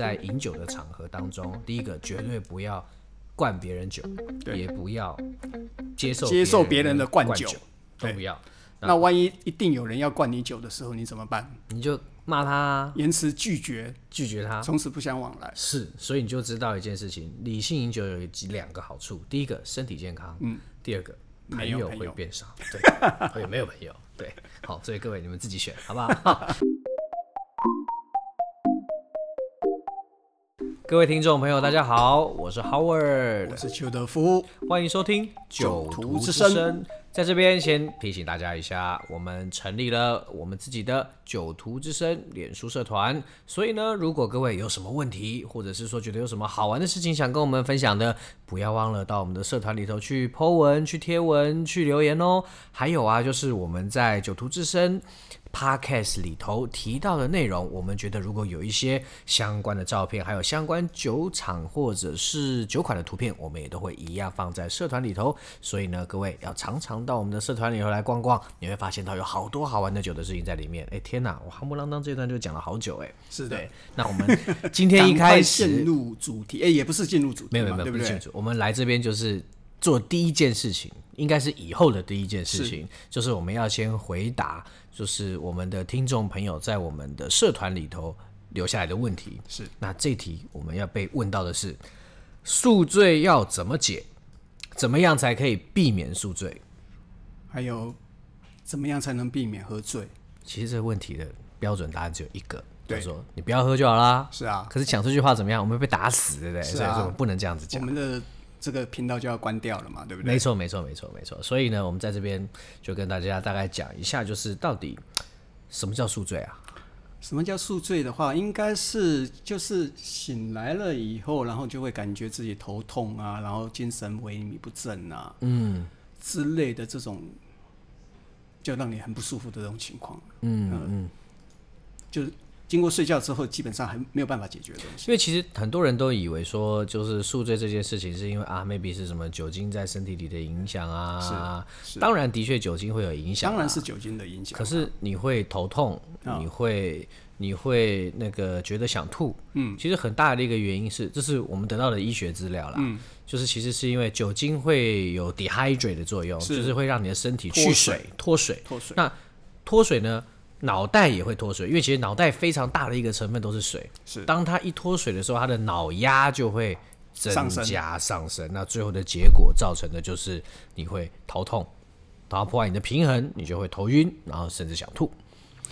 在饮酒的场合当中，第一个绝对不要灌别人酒，也不要接受接受别人的灌酒，都不要。那，万一一定有人要灌你酒的时候，你怎么办？你就骂他，言辞拒绝，拒绝他，从此不相往来。是，所以你就知道一件事情：理性饮酒有几两个好处。第一个，身体健康；嗯，第二个，朋友会变少。对，会没有朋友。对，好，所以各位你们自己选，好不好？各位听众朋友，大家好，我是 Howard，我是邱德夫，欢迎收听《酒徒之声》。在这边先提醒大家一下，我们成立了我们自己的“酒徒之声”脸书社团，所以呢，如果各位有什么问题，或者是说觉得有什么好玩的事情想跟我们分享的，不要忘了到我们的社团里头去 po 文、去贴文、去留言哦。还有啊，就是我们在“酒徒之声”。Podcast 里头提到的内容，我们觉得如果有一些相关的照片，还有相关酒厂或者是酒款的图片，我们也都会一样放在社团里头。所以呢，各位要常常到我们的社团里头来逛逛，你会发现到有好多好玩的酒的事情在里面。哎，天哪，我夯不啷当这段就讲了好久哎。是的，那我们今天一开始 进入主题，哎，也不是进入主题，没有没有没有，对不对？我们来这边就是做第一件事情，应该是以后的第一件事情，是就是我们要先回答。就是我们的听众朋友在我们的社团里头留下来的问题是，那这题我们要被问到的是宿醉要怎么解？怎么样才可以避免宿醉？还有怎么样才能避免喝醉？其实这个问题的标准答案只有一个，就是说你不要喝就好啦。是啊，可是讲这句话怎么样？我们会被打死，对不对？啊，所以说我们不能这样子讲。我们的。这个频道就要关掉了嘛，对不对？没错，没错，没错，没错。所以呢，我们在这边就跟大家大概讲一下，就是到底什么叫宿醉啊？什么叫宿醉的话，应该是就是醒来了以后，然后就会感觉自己头痛啊，然后精神萎靡不振啊，嗯之类的这种，就让你很不舒服的这种情况。嗯嗯，嗯就是。经过睡觉之后，基本上还没有办法解决的东西。因为其实很多人都以为说，就是宿醉这件事情，是因为啊，maybe 是什么酒精在身体里的影响啊。是，是当然的确酒精会有影响，当然是酒精的影响。可是你会头痛，哦、你会你会那个觉得想吐。嗯，其实很大的一个原因是，这是我们得到的医学资料啦。嗯，就是其实是因为酒精会有 dehydrate 的作用，是就是会让你的身体去水脱水脱水。脱水那脱水呢？脑袋也会脱水，因为其实脑袋非常大的一个成分都是水。是，当它一脱水的时候，它的脑压就会增加上升。那最后的结果造成的就是你会头痛，然后破坏你的平衡，你就会头晕，然后甚至想吐。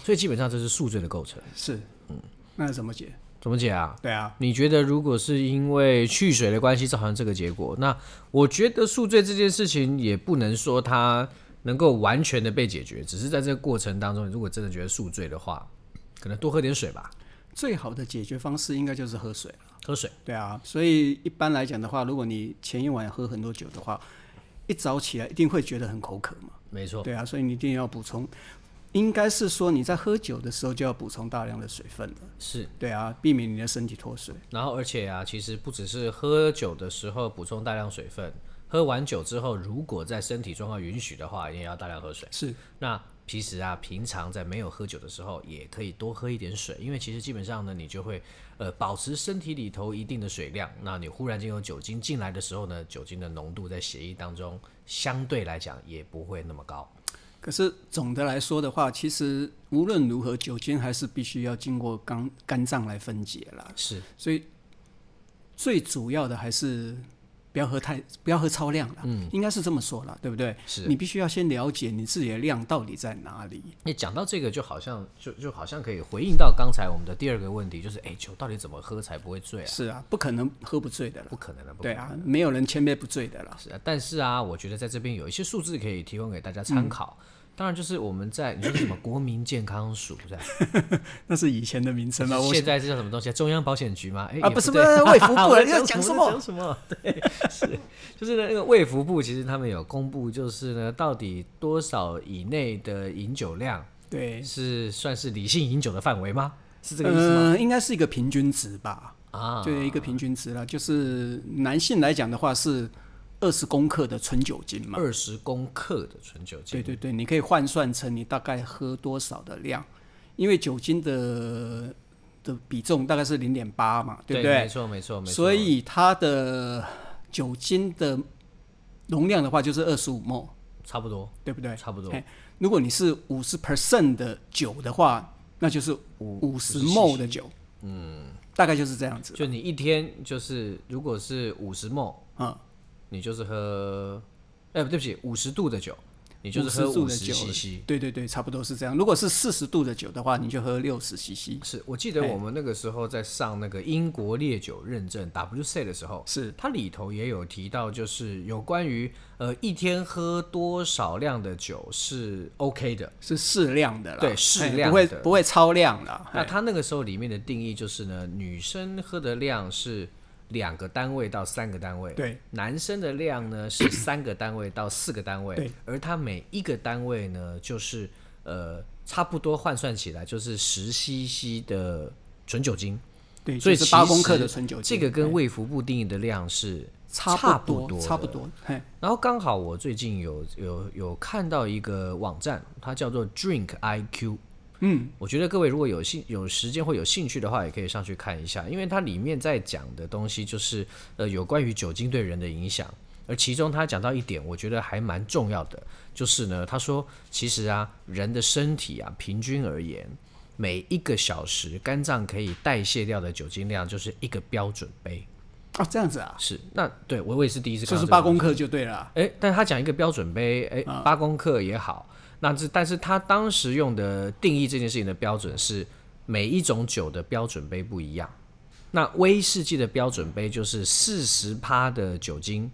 所以基本上这是宿醉的构成。是，嗯，那怎么解？怎么解啊？对啊，你觉得如果是因为去水的关系造成这个结果，那我觉得宿醉这件事情也不能说它。能够完全的被解决，只是在这个过程当中，如果真的觉得宿醉的话，可能多喝点水吧。最好的解决方式应该就是喝水。喝水，对啊。所以一般来讲的话，如果你前一晚喝很多酒的话，一早起来一定会觉得很口渴嘛。没错。对啊，所以你一定要补充。应该是说你在喝酒的时候就要补充大量的水分了。是。对啊，避免你的身体脱水。然后，而且啊，其实不只是喝酒的时候补充大量水分。喝完酒之后，如果在身体状况允许的话，也要大量喝水。是，那其实啊，平常在没有喝酒的时候，也可以多喝一点水，因为其实基本上呢，你就会呃保持身体里头一定的水量。那你忽然间有酒精进来的时候呢，酒精的浓度在血液当中相对来讲也不会那么高。可是总的来说的话，其实无论如何，酒精还是必须要经过肝肝脏来分解啦。是，所以最主要的还是。不要喝太，不要喝超量了，嗯，应该是这么说了，对不对？是你必须要先了解你自己的量到底在哪里。你讲到这个，就好像就就好像可以回应到刚才我们的第二个问题，就是哎，酒到底怎么喝才不会醉啊？是啊，不可能喝不醉的了，不可能的，对啊，没有人千杯不醉的了。是啊，但是啊，我觉得在这边有一些数字可以提供给大家参考。嗯当然，就是我们在你说什么国民健康署在，那是以前的名称吗？现在是叫什么东西？中央保险局吗？哎、欸，啊，不是不是卫福部，你 要讲什么？讲什么？对，是，就是那个卫福部，其实他们有公布，就是呢，到底多少以内的饮酒量，对，是算是理性饮酒的范围吗？是这个意思吗？呃，应该是一个平均值吧？啊，对，一个平均值了。就是男性来讲的话是。二十公克的纯酒精嘛，二十公克的纯酒精，对对对，你可以换算成你大概喝多少的量，因为酒精的的比重大概是零点八嘛，对不对？没错，没错，没错。所以它的酒精的容量的话，就是二十五 ml，差不多，对不对？差不多。如果你是五十 percent 的酒的话，那就是五五十 ml 的酒，嗯，大概就是这样子。就你一天就是，如果是五十 ml，嗯，你就是喝，哎，对不起，五十度的酒。你就是喝五十 CC，对对对，差不多是这样。如果是四十度的酒的话，你就喝六十 CC。是我记得我们那个时候在上那个英国烈酒认证 WSET 的时候，是它里头也有提到，就是有关于呃一天喝多少量的酒是 OK 的，是适量的啦，对，适量的，不会不会超量的。那它那个时候里面的定义就是呢，女生喝的量是。两个单位到三个单位，对，男生的量呢是三个单位到四个单位，对，而它每一个单位呢就是呃差不多换算起来就是十 CC 的纯酒精，对，所以是八公克的纯酒精，这个跟卫福部定义的量是差不多，差不多。然后刚好我最近有有有看到一个网站，它叫做 Drink IQ。嗯，我觉得各位如果有兴有时间或有兴趣的话，也可以上去看一下，因为它里面在讲的东西就是呃有关于酒精对人的影响，而其中他讲到一点，我觉得还蛮重要的，就是呢，他说其实啊，人的身体啊，平均而言，每一个小时肝脏可以代谢掉的酒精量就是一个标准杯。哦，这样子啊？是，那对我我也是第一次看，就是八公克就对了。哎，但他讲一个标准杯，哎，八公克也好。那这，但是他当时用的定义这件事情的标准是每一种酒的标准杯不一样。那威士忌的标准杯就是四十趴的酒精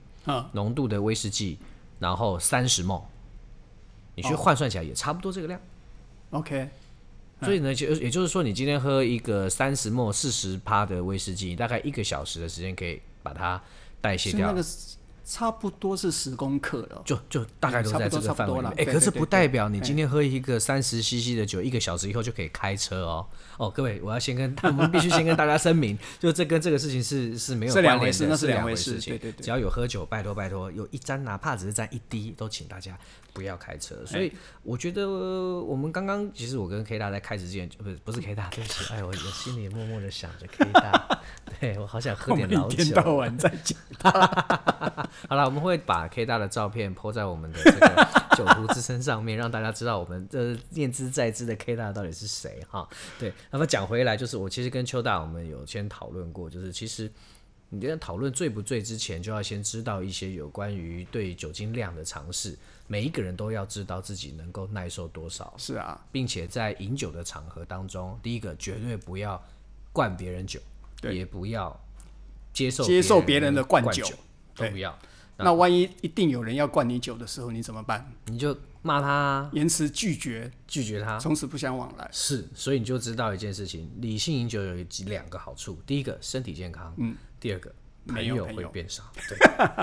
浓度的威士忌，然后三十 ml，你去换算起来也差不多这个量。OK，所以呢，就也就是说，你今天喝一个三十 ml 四十趴的威士忌，大概一个小时的时间可以把它代谢掉。差不多是十公克了，就就大概都在这个范围了。哎，可是不代表你今天喝一个三十 CC 的酒，一个小时以后就可以开车哦。哦，各位，我要先跟他们必须先跟大家声明，就这跟这个事情是是没有关联的，是那是两回事情。对对对，只要有喝酒，拜托拜托，有一沾哪怕只是沾一滴，都请大家不要开车。所以我觉得我们刚刚其实我跟 K 大在开始之前，不 是不是 K 大，对不起，哎，我我心里默默的想着 K 大，对我好想喝点老酒。一天到晚在讲他。好了，我们会把 K 大的照片 po 在我们的这个 酒徒之声上面，让大家知道我们这念之在之的 K 大到底是谁哈。对，那么讲回来，就是我其实跟邱大我们有先讨论过，就是其实你在讨论醉不醉之前，就要先知道一些有关于对酒精量的尝试。每一个人都要知道自己能够耐受多少。是啊，并且在饮酒的场合当中，第一个绝对不要灌别人酒，对，也不要接受接受别人的灌酒，都不要。那万一一定有人要灌你酒的时候，你怎么办？你就骂他，言辞拒绝，拒绝他，从此不相往来。是，所以你就知道一件事情：理性饮酒有几两个好处。第一个，身体健康；嗯，第二个，朋友会变少。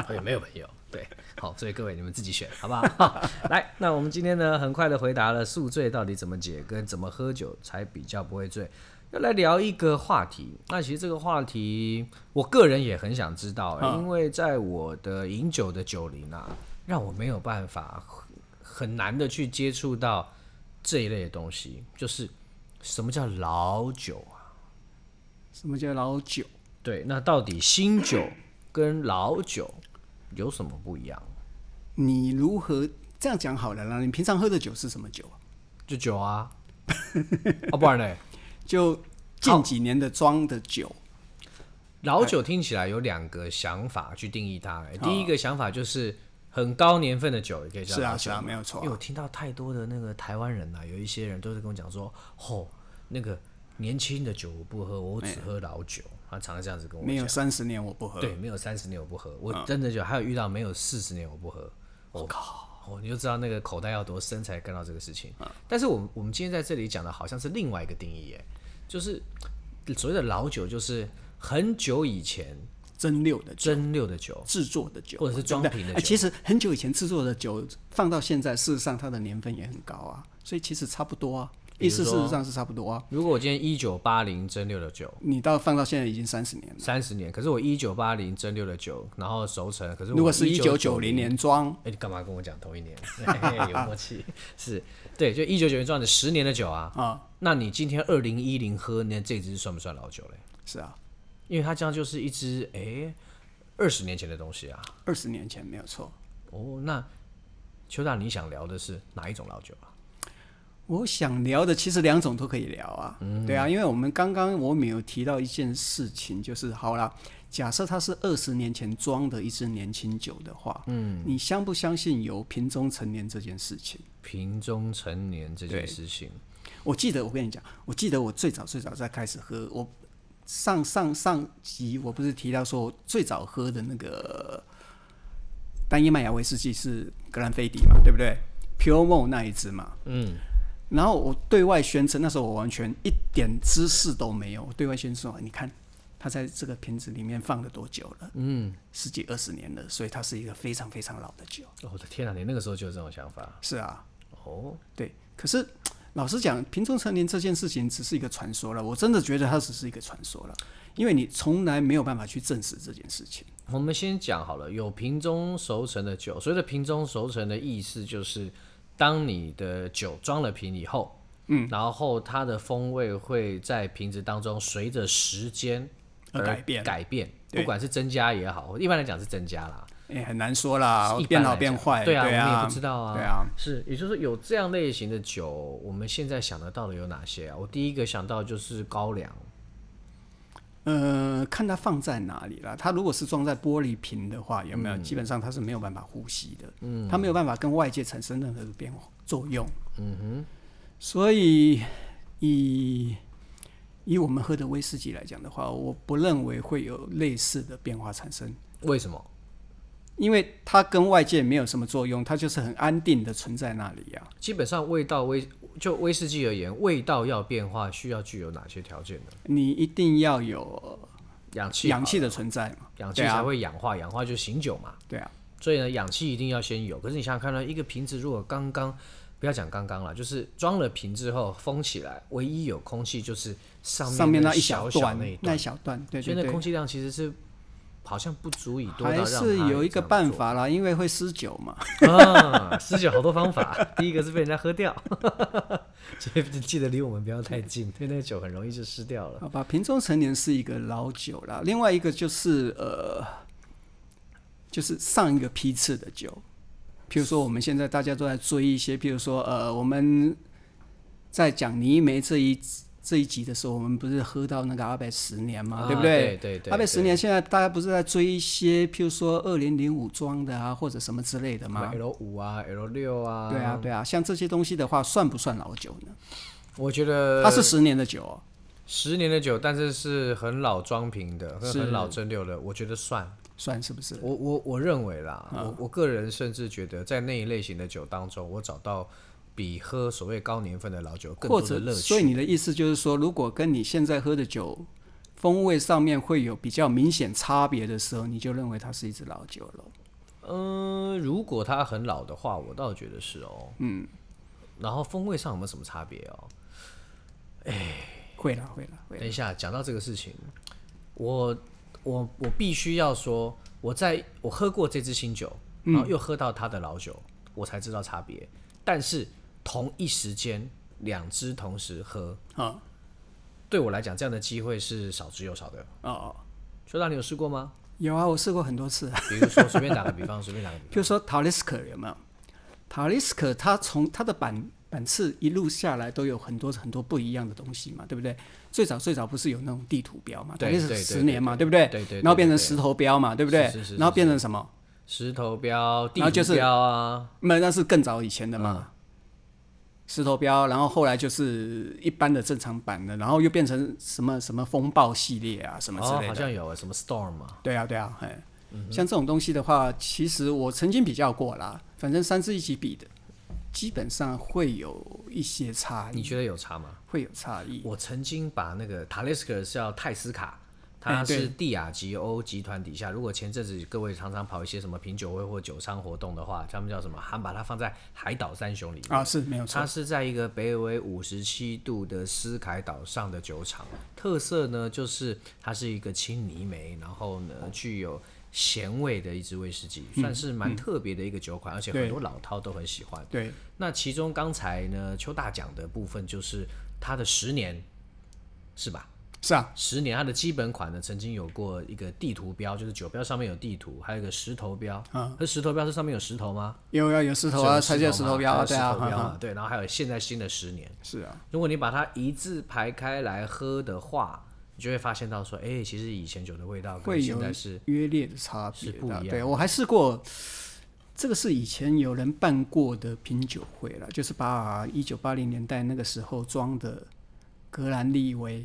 对，没有朋友。对，好，所以各位你们自己选，好不好？来，那我们今天呢，很快的回答了宿醉到底怎么解，跟怎么喝酒才比较不会醉。要来聊一个话题，那其实这个话题，我个人也很想知道，因为在我的饮酒的酒龄啊，让我没有办法很难的去接触到这一类的东西，就是什么叫老酒啊？什么叫老酒？对，那到底新酒跟老酒有什么不一样？你如何这样讲好了啦？你平常喝的酒是什么酒？就酒啊，哦，不然呢？就近几年的装的酒，老酒听起来有两个想法去定义它。第一个想法就是很高年份的酒，也可以叫。是啊，是啊，没有错。因为我听到太多的那个台湾人啊，有一些人都是跟我讲说，哦，那个年轻的酒我不喝，我只喝老酒。他常常这样子跟我讲。没有三十年我不喝。对，没有三十年我不喝。我真的就还有遇到没有四十年我不喝。我靠！哦，你就知道那个口袋要多深才干到这个事情。但是我们我们今天在这里讲的好像是另外一个定义耶。就是所谓的老酒，就是很久以前蒸馏的蒸馏的酒制作的酒，或者是装瓶的酒。其实很久以前制作的酒放到现在，事实上它的年份也很高啊，所以其实差不多啊。意思事实上是差不多啊。如果我今天一九八零蒸馏的酒，你到放到现在已经三十年了，三十年。可是我一九八零蒸馏的酒，然后熟成，可是如果是一九九零年装，哎，你干嘛跟我讲同一年？有默契，是对，就一九九零装的十年的酒啊。啊，那你今天二零一零喝那这支算不算老酒嘞？是啊，因为它这样就是一支哎二十年前的东西啊。二十年前没有错。哦，那邱大你想聊的是哪一种老酒啊？我想聊的其实两种都可以聊啊，嗯、对啊，因为我们刚刚我们有提到一件事情，就是好了，假设它是二十年前装的一支年轻酒的话，嗯，你相不相信有瓶中陈年这件事情？瓶中陈年这件事情，我记得我跟你讲，我记得我最早最早在开始喝，我上上上集我不是提到说我最早喝的那个单一麦芽威士忌是格兰菲迪嘛，对不对？Pure Malt 那一支嘛，嗯。然后我对外宣称，那时候我完全一点知识都没有。我对外宣称，你看，它在这个瓶子里面放了多久了？嗯，十几二十年了，所以它是一个非常非常老的酒。哦、我的天哪，你那个时候就有这种想法？是啊。哦，对。可是老实讲，瓶中陈年这件事情只是一个传说了。我真的觉得它只是一个传说了，因为你从来没有办法去证实这件事情。我们先讲好了，有瓶中熟成的酒，所谓的瓶中熟成的意思就是。当你的酒装了瓶以后，嗯，然后它的风味会在瓶子当中随着时间而改变，改变，不管是增加也好，一般来讲是增加啦，也很难说啦，变好变坏，对啊，对啊，我们也不知道啊，对啊，是，也就是说有这样类型的酒，我们现在想得到的有哪些啊？我第一个想到就是高粱。呃，看它放在哪里了。它如果是装在玻璃瓶的话，有没有？嗯、基本上它是没有办法呼吸的。嗯，它没有办法跟外界产生任何的变化作用。嗯哼。所以以以我们喝的威士忌来讲的话，我不认为会有类似的变化产生。为什么？因为它跟外界没有什么作用，它就是很安定的存在那里呀、啊。基本上味道威就威士忌而言，味道要变化需要具有哪些条件呢？你一定要有氧气，氧气的存在嘛，氧气才会氧化，氧化就醒酒嘛。对啊，所以呢，氧气一定要先有。可是你想想看呢一个瓶子如果刚刚不要讲刚刚了，就是装了瓶之后封起来，唯一有空气就是上面，上面那一小段那一那一小段，对，所以那空气量其实是。好像不足以多到让，还是有一个办法啦，因为会失酒嘛。啊，失酒好多方法。第一个是被人家喝掉，所以记得离我们不要太近，因为那个酒很容易就失掉了。好吧，瓶中陈年是一个老酒啦。另外一个就是呃，就是上一个批次的酒，譬如说我们现在大家都在追一些，譬如说呃，我们在讲泥煤这一。这一集的时候，我们不是喝到那个阿贝十年嘛，啊、对不对？对对对。阿贝十年，现在大家不是在追一些，譬如说二零零五装的啊，或者什么之类的吗？L 五啊，L 六啊。对啊，对啊，像这些东西的话，算不算老酒呢？我觉得它是十年的酒，哦，十年的酒，但是是很老装瓶的，是很老蒸馏的，我觉得算算是不是？我我我认为啦，嗯、我我个人甚至觉得，在那一类型的酒当中，我找到。比喝所谓高年份的老酒更多的乐趣。所以你的意思就是说，如果跟你现在喝的酒风味上面会有比较明显差别的时候，你就认为它是一支老酒了？嗯，如果它很老的话，我倒觉得是哦。嗯。然后风味上有没有什么差别哦？哎，会了，会了，会了。等一下，讲到这个事情，我我我必须要说，我在我喝过这支新酒，然后又喝到它的老酒，嗯、我才知道差别。但是。同一时间，两支同时喝，啊，对我来讲，这样的机会是少之又少的。哦哦，邱大，你有试过吗？有啊，我试过很多次。比如说，随便打个比方，随便打个比方，比如说塔利斯克有没有？塔利斯克，它从它的版版次一路下来都有很多很多不一样的东西嘛，对不对？最早最早不是有那种地图标嘛？对，是十年嘛，对不对？对对。然后变成石头标嘛，对不对？然后变成什么？石头标、地图标啊？没，那是更早以前的嘛。石头标，然后后来就是一般的正常版的，然后又变成什么什么风暴系列啊，什么之类的。哦，好像有啊，什么 Storm 嘛。对啊，对啊，哎，嗯、像这种东西的话，其实我曾经比较过啦，反正三支一起比的，基本上会有一些差异。你觉得有差吗？会有差异。我曾经把那个塔雷斯克是要泰斯卡它是蒂亚吉欧集团底下。如果前阵子各位常常跑一些什么品酒会或酒商活动的话，他们叫什么？还把它放在海岛三雄里面啊，是没有错。它是在一个北纬五十七度的斯凯岛上的酒厂，特色呢就是它是一个青泥煤，然后呢具有咸味的一支威士忌，算是蛮特别的一个酒款，嗯嗯、而且很多老饕都很喜欢。对，那其中刚才呢邱大讲的部分就是它的十年，是吧？是啊，十年它的基本款呢，曾经有过一个地图标，就是酒标上面有地图，还有一个石头标。嗯，那石头标是上面有石头吗？有啊，有石头啊，才叫石头标啊，对啊，啊对，然后还有现在新的十年。是啊，如果你把它一字排开来喝的话，你就会发现到说，哎，其实以前酒的味道跟现在是约略的差别，是不一样。对，我还试过，这个是以前有人办过的品酒会了，就是把一九八零年代那个时候装的格兰利威。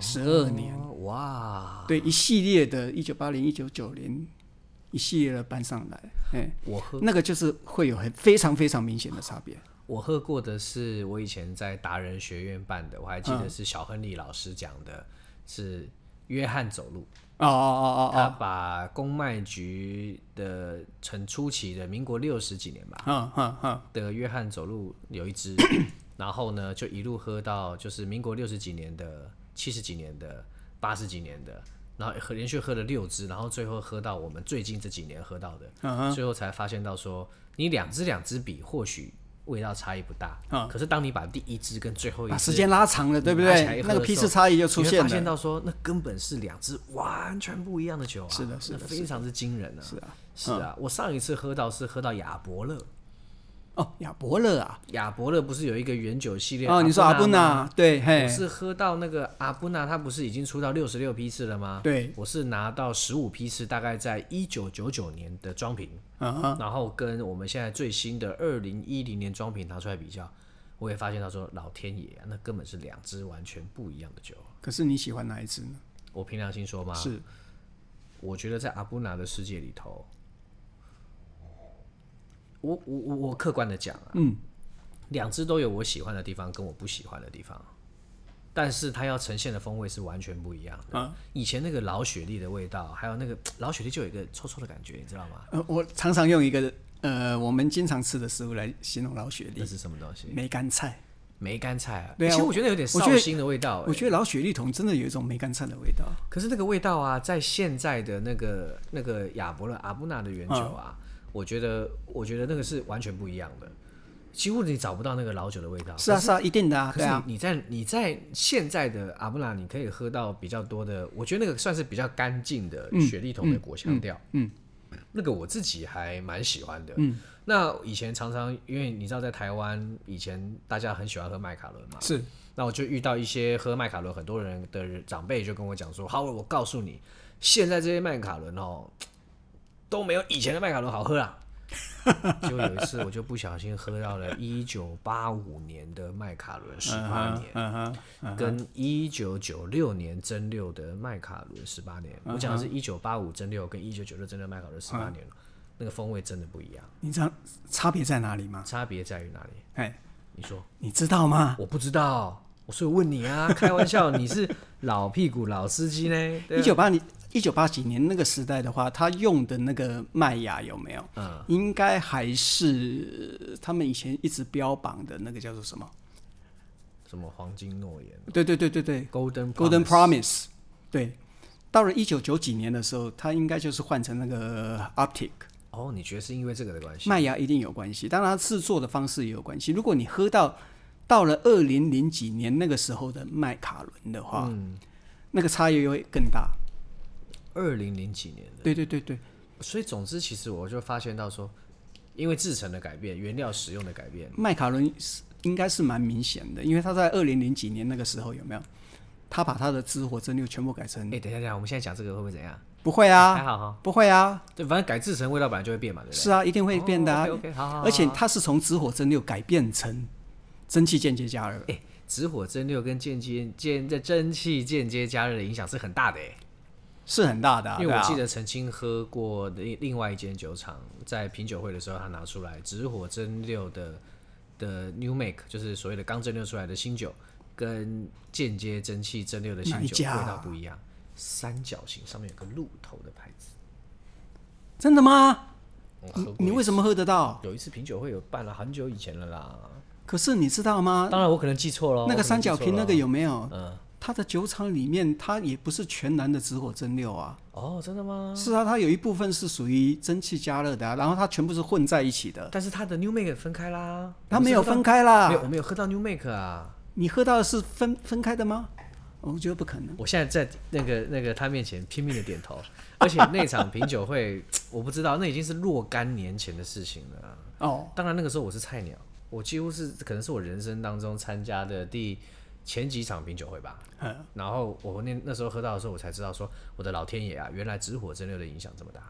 十二年、哦、哇，对，一系列的，一九八零、一九九零，一系列的搬上来，哎，我喝那个就是会有很非常非常明显的差别。我喝过的是我以前在达人学院办的，我还记得是小亨利老师讲的，嗯、是约翰走路哦哦哦哦，他把公卖局的很初期的民国六十几年吧，嗯嗯嗯。的约翰走路有一支，然后呢就一路喝到就是民国六十几年的。七十几年的，八十几年的，然后喝连续喝了六支，然后最后喝到我们最近这几年喝到的，uh huh. 最后才发现到说，你两支两支比，或许味道差异不大，uh huh. 可是当你把第一支跟最后一支，把时间拉长了，对不对？那个批次差异就出现了，发现到说，那根本是两支完全不一样的酒啊，是的，是的，非常之惊人啊，是啊，是啊，我上一次喝到是喝到亚伯乐。哦，亚伯乐啊，亚伯乐不是有一个原酒系列？哦，你说阿布纳？对，嘿，我是喝到那个阿布纳，他不是已经出到六十六批次了吗？对，我是拿到十五批次，大概在一九九九年的装瓶，嗯哼，然后跟我们现在最新的二零一零年装瓶拿出来比较，我也发现他说，老天爷啊，那根本是两支完全不一样的酒。可是你喜欢哪一支呢？我凭良心说嘛，是，我觉得在阿布纳的世界里头。我我我我客观的讲啊，嗯，两支都有我喜欢的地方跟我不喜欢的地方，但是它要呈现的风味是完全不一样的。啊，以前那个老雪莉的味道，还有那个老雪莉就有一个臭臭的感觉，你知道吗？呃，我常常用一个呃我们经常吃的食物来形容老雪莉，那是什么东西？梅干菜。梅干菜啊，对啊，其实我觉得有点绍兴的味道。我觉得老雪莉桶真的有一种梅干菜的味道。可是那个味道啊，在现在的那个那个亚伯勒阿布纳的原酒啊。我觉得，我觉得那个是完全不一样的，几乎你找不到那个老酒的味道。是啊，是啊，一定的啊。可是你在你在现在的阿布拉，你可以喝到比较多的，我觉得那个算是比较干净的雪莉桶的果香调。嗯，那个我自己还蛮喜欢的。嗯，那以前常常因为你知道，在台湾以前大家很喜欢喝麦卡伦嘛。是。那我就遇到一些喝麦卡伦很多人的长辈就跟我讲说：“好，我告诉你，现在这些麦卡伦哦。”都没有以前的麦卡伦好喝啊！就有一次，我就不小心喝到了一九八五年的麦卡伦十八年，跟一九九六年蒸馏的麦卡伦十八年。我讲的是一九八五蒸馏跟一九九六蒸馏麦卡伦十八年，那个风味真的不一样。你知道差别在哪里吗？差别在于哪里？哎，你说，你知道吗？我不知道，我所以问你啊，开玩笑，你是老屁股老司机呢？一九八零。一九八几年那个时代的话，他用的那个麦芽有没有？嗯，应该还是他们以前一直标榜的那个叫做什么？什么黄金诺言？对对对对对，Golden Golden Promise。对，到了一九九几年的时候，他应该就是换成那个 Arctic。哦，你觉得是因为这个的关系？麦芽一定有关系，当然制作的方式也有关系。如果你喝到到了二零零几年那个时候的麦卡伦的话，嗯，那个差异会更大。二零零几年的，对对对对，所以总之，其实我就发现到说，因为制成的改变，原料使用的改变，麦卡伦是应该是蛮明显的，因为他在二零零几年那个时候有没有？他把他的支火蒸馏全部改成……哎，等一下，等一下，我们现在讲这个会不会怎样？不会啊，还好哈，不会啊，对，反正改制成味道本来就会变嘛，对不对？是啊，一定会变的啊。OK，好好，而且它是从直火蒸馏改变成蒸汽间接加热。哎，直火蒸馏跟间接间在蒸汽间接加热的影响是很大的哎。是很大的，啊，因为我记得曾经喝过另另外一间酒厂，在品酒会的时候，他拿出来直火蒸馏的的 New Make，就是所谓的刚蒸馏出来的新酒，跟间接蒸汽蒸馏的新酒味道不一样。三角形上面有个鹿头的牌子。真的吗？你你为什么喝得到？有一次品酒会有办了，很久以前了啦。可是你知道吗？当然我可能记错了。那个三角瓶那个有没有？嗯，它的酒厂里面，它也不是全然的直火蒸馏啊。哦，真的吗？是啊，它有一部分是属于蒸汽加热的，啊，然后它全部是混在一起的。但是它的 New Make 分开啦。它没有分开啦。没有，我没有喝到 New Make 啊。你喝到的是分分开的吗？我觉得不可能。我现在在那个那个他面前拼命的点头，而且那场品酒会，我不知道，那已经是若干年前的事情了。哦，当然那个时候我是菜鸟，我几乎是可能是我人生当中参加的第前几场品酒会吧。嗯，然后我那那时候喝到的时候，我才知道说，我的老天爷啊，原来直火蒸馏的影响这么大。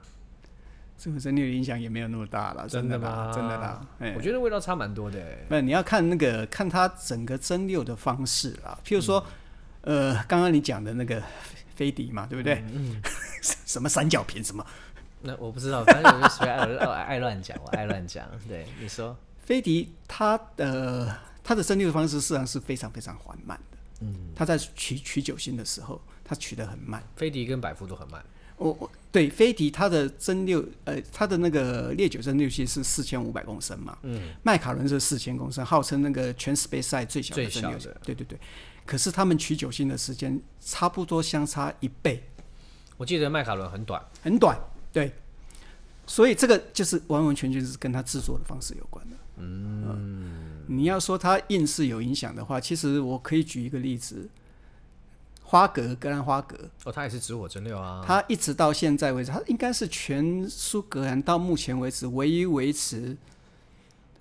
直火蒸馏的影响也没有那么大了，真的吗？真的啦。我觉得味道差蛮多的。不，你要看那个看它整个蒸馏的方式啦，譬如说。嗯呃，刚刚你讲的那个飞迪嘛，对不对？嗯。嗯 什么三角瓶什么？那我不知道，反正我就随爱爱乱讲，我爱乱讲。对，你说。飞迪它的它的蒸馏方式实际上是非常非常缓慢的。嗯。它在取取酒心的时候，它取得很慢。飞迪跟百富都很慢。我我对飞迪它的蒸馏，呃，它的那个烈酒蒸馏器是四千五百公升嘛。嗯。麦卡伦是四千公升，号称那个全 space I 最小的蒸馏器。对对对。可是他们取酒心的时间差不多相差一倍。我记得麦卡伦很短，很短，对。所以这个就是完完全全是跟它制作的方式有关的。嗯，嗯，你要说它硬是有影响的话，其实我可以举一个例子：花格格兰花格。哦，它也是直火蒸馏啊。它一直到现在为止，它应该是全苏格兰到目前为止唯一维持。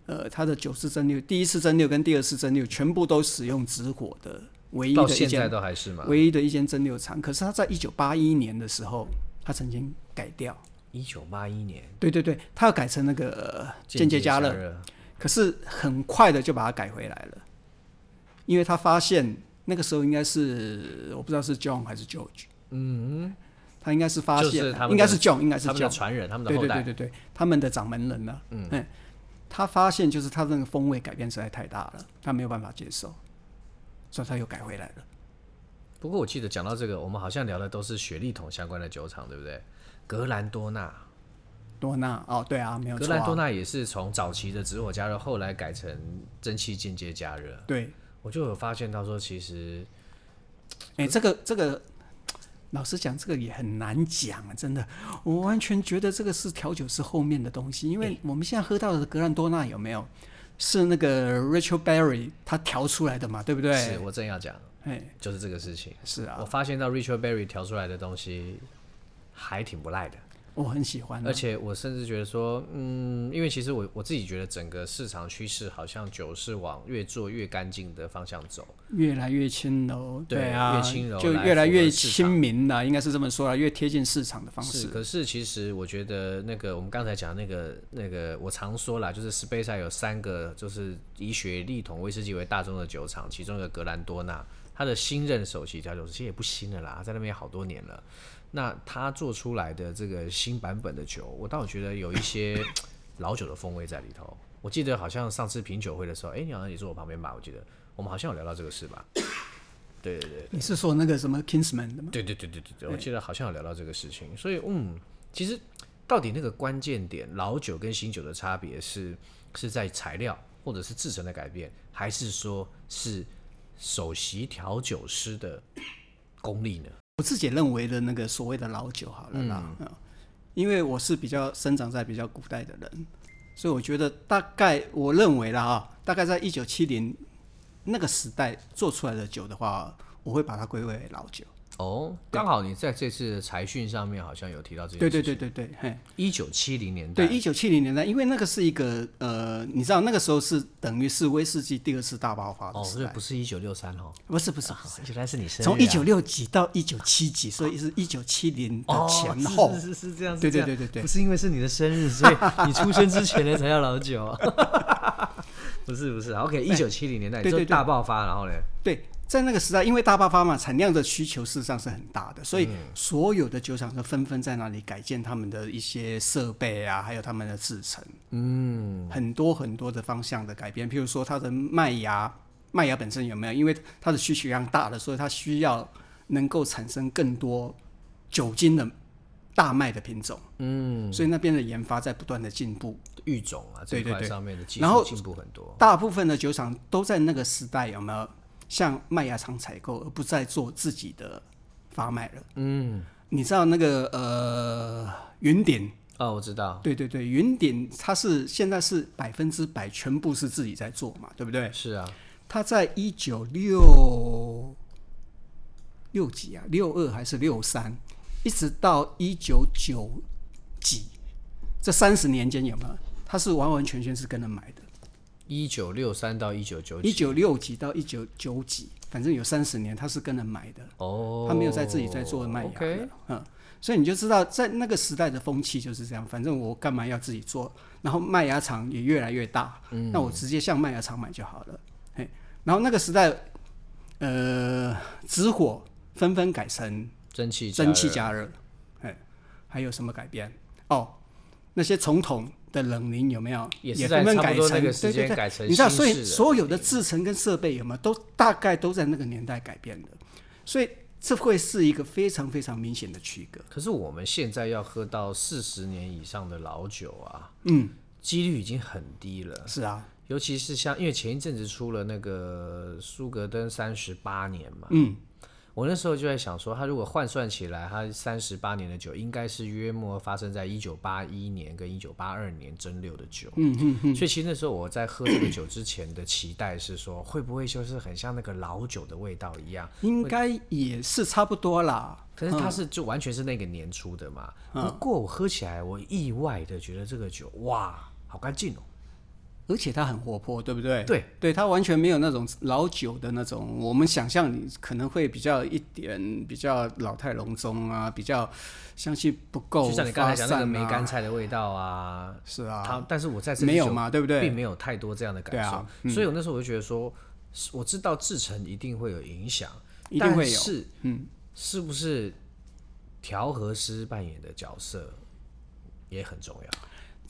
呃，它的九次蒸馏，第一次蒸馏跟第二次蒸馏全部都使用直火的，唯一的一间都还是唯一的一间蒸馏厂。可是它在一九八一年的时候，它曾经改掉。一九八一年，对对对，它要改成那个间接加热，可是很快的就把它改回来了，因为他发现那个时候应该是我不知道是 John 还是 George，嗯，他应该是发现，应该是 John，应该是 John 的传人，他们的后代，对对对对，他们的掌门人了，嗯。他发现就是他那个风味改变实在太大了，他没有办法接受，所以他又改回来了。不过我记得讲到这个，我们好像聊的都是雪莉桶相关的酒厂，对不对？格兰多纳，多纳哦，对啊，没有错啊。格兰多纳也是从早期的直火加热，后来改成蒸汽间接加热。对，我就有发现到说，其实，哎，这个这个。老实讲，这个也很难讲啊！真的，我完全觉得这个是调酒师后面的东西，因为我们现在喝到的格兰多纳有没有是那个 Rachel Berry 他调出来的嘛？对不对？是我正要讲，哎，就是这个事情。是啊，我发现到 Rachel Berry 调出来的东西还挺不赖的。我很喜欢，而且我甚至觉得说，嗯，因为其实我我自己觉得整个市场趋势好像酒是往越做越干净的方向走，越来越轻柔，对，啊，越轻柔就越来越亲民了，应该是这么说啊，越贴近市场的方式。是，可是其实我觉得那个我们刚才讲那个那个，我常说啦，就是 Speyside 有三个就是以雪利桶威士忌为大宗的酒厂，其中一个格兰多纳，他的新任首席调酒师其实也不新了啦，在那边好多年了。那他做出来的这个新版本的酒，我倒觉得有一些 老酒的风味在里头。我记得好像上次品酒会的时候，哎、欸，你好像也坐我旁边吧？我记得我们好像有聊到这个事吧？对对对，对，你是说那个什么 Kingsman 的吗？对对对对对对，我记得好像有聊到这个事情。所以嗯，其实到底那个关键点，老酒跟新酒的差别是是在材料或者是制成的改变，还是说是首席调酒师的功力呢？我自己认为的那个所谓的老酒好了啦，嗯，因为我是比较生长在比较古代的人，所以我觉得大概我认为了啊，大概在一九七零那个时代做出来的酒的话，我会把它归为为老酒。哦，刚好你在这次的财讯上面好像有提到这件事。对对对对对，嘿，一九七零年代。对，一九七零年代，因为那个是一个呃，你知道那个时候是等于是威士忌第二次大爆发的时代。哦，不是一九六三哦，不是不是，原来是你生日。从一九六几到一九七几，所以是一九七零的前后。是是是这样子。对对对对对，不是因为是你的生日，所以你出生之前呢才叫老酒。不是不是，OK，一九七零年代就大爆发，然后呢？对。在那个时代，因为大爆发嘛，产量的需求事实上是很大的，所以所有的酒厂都纷纷在那里改建他们的一些设备啊，还有他们的制程，嗯，很多很多的方向的改变。譬如说，它的麦芽，麦芽本身有没有？因为它的需求量大了，所以它需要能够产生更多酒精的大麦的品种。嗯，所以那边的研发在不断的进步，育种啊，这块上面的技术进步很多。大部分的酒厂都在那个时代有没有向麦芽厂采购，而不再做自己的发卖了？嗯，你知道那个呃云顶？哦，我知道。对对对，云顶它是现在是百分之百全部是自己在做嘛，对不对？是啊。他在一九六六几啊，六二还是六三，一直到一九九几，这三十年间有没有？他是完完全全是跟人买的。一九六三到一九九几，一九六几到一九九几，反正有三十年，他是跟人买的。哦，他没有在自己在做麦芽的。嗯，所以你就知道，在那个时代的风气就是这样。反正我干嘛要自己做？然后麦芽厂也越来越大，嗯，那我直接向麦芽厂买就好了。嘿，然后那个时代，呃，直火纷纷改成蒸汽蒸汽加热。哎，还有什么改变？哦，那些传统的冷凝有没有也纷纷改成？对对对，你知道，所以所有的制程跟设备有没有都大概都在那个年代改变的，所以这会是一个非常非常明显的区隔。可是我们现在要喝到四十年以上的老酒啊，嗯，几率已经很低了。是啊。尤其是像，因为前一阵子出了那个苏格登三十八年嘛，嗯，我那时候就在想说，它如果换算起来，它三十八年的酒，应该是约莫发生在一九八一年跟一九八二年蒸馏的酒，嗯嗯嗯，所以其实那时候我在喝这个酒之前的期待是说，会不会就是很像那个老酒的味道一样？应该也是差不多啦。可是它是就完全是那个年出的嘛。嗯、不过我喝起来，我意外的觉得这个酒哇，好干净哦。而且它很活泼，对不对？对，对，它完全没有那种老酒的那种，我们想象你可能会比较一点比较老态龙钟啊，比较香气不够，就像你刚才讲那个梅干菜的味道啊，是啊。它，但是我在这没有嘛，对不对？并没有太多这样的感受，啊嗯、所以我那时候我就觉得说，我知道制成一定会有影响，一定会有，是嗯，是不是调和师扮演的角色也很重要？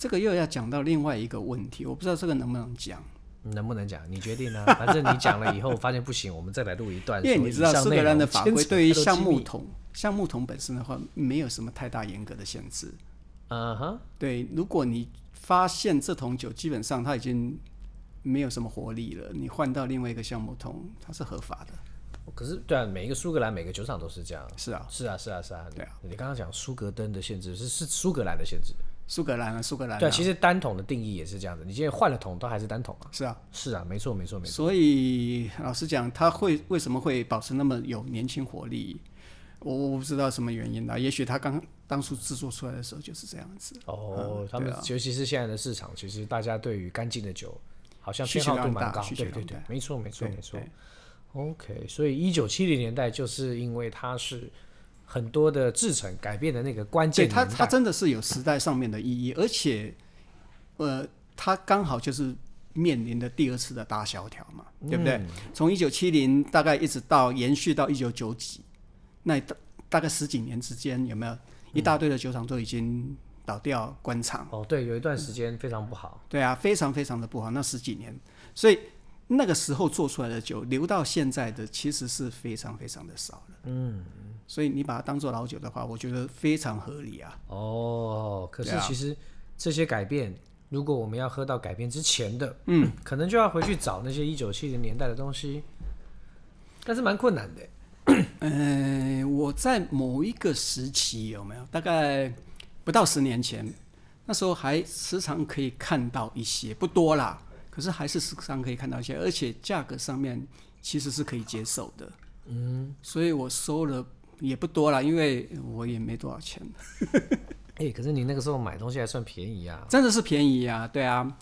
这个又要讲到另外一个问题，我不知道这个能不能讲，能不能讲？你决定呢？反正你讲了以后，发现不行，我们再来录一段。因为你知道苏格兰的法规对于橡木桶，橡木桶本身的话，没有什么太大严格的限制。嗯哼，对，如果你发现这桶酒基本上它已经没有什么活力了，你换到另外一个橡木桶，它是合法的。可是，对啊，每一个苏格兰每个酒厂都是这样。是啊，是啊，是啊，是啊。对啊，你刚刚讲苏格登的限制是是苏格兰的限制。苏格兰啊，苏格兰。对，其实单桶的定义也是这样子。你现在换了桶，都还是单桶啊。是啊，是啊，没错，没错，没错。所以老实讲，他会为什么会保持那么有年轻活力？我我不知道什么原因啦。也许他刚当初制作出来的时候就是这样子。哦，嗯、他们、啊、尤其是现在的市场，其实大家对于干净的酒好像偏好度蛮高。对对对，没错没错没错。OK，所以一九七零年代就是因为它是。很多的制成改变的那个关键，对它它真的是有时代上面的意义，而且，呃，它刚好就是面临的第二次的大萧条嘛，对不对？从一九七零大概一直到延续到一九九几，那大大概十几年之间，有没有一大堆的酒厂都已经倒掉关厂？哦，对，有一段时间非常不好。对啊，非常非常的不好，那十几年，所以。那个时候做出来的酒，留到现在的其实是非常非常的少了。嗯，所以你把它当做老酒的话，我觉得非常合理啊。哦，可是其实这些改变，如果我们要喝到改变之前的，嗯，可能就要回去找那些一九七零年代的东西，但是蛮困难的。嗯、呃，我在某一个时期有没有？大概不到十年前，那时候还时常可以看到一些，不多啦。可是还是时常可以看到一些，而且价格上面其实是可以接受的，嗯，所以我收了也不多了，因为我也没多少钱。哎、欸，可是你那个时候买东西还算便宜啊，真的是便宜啊，对啊，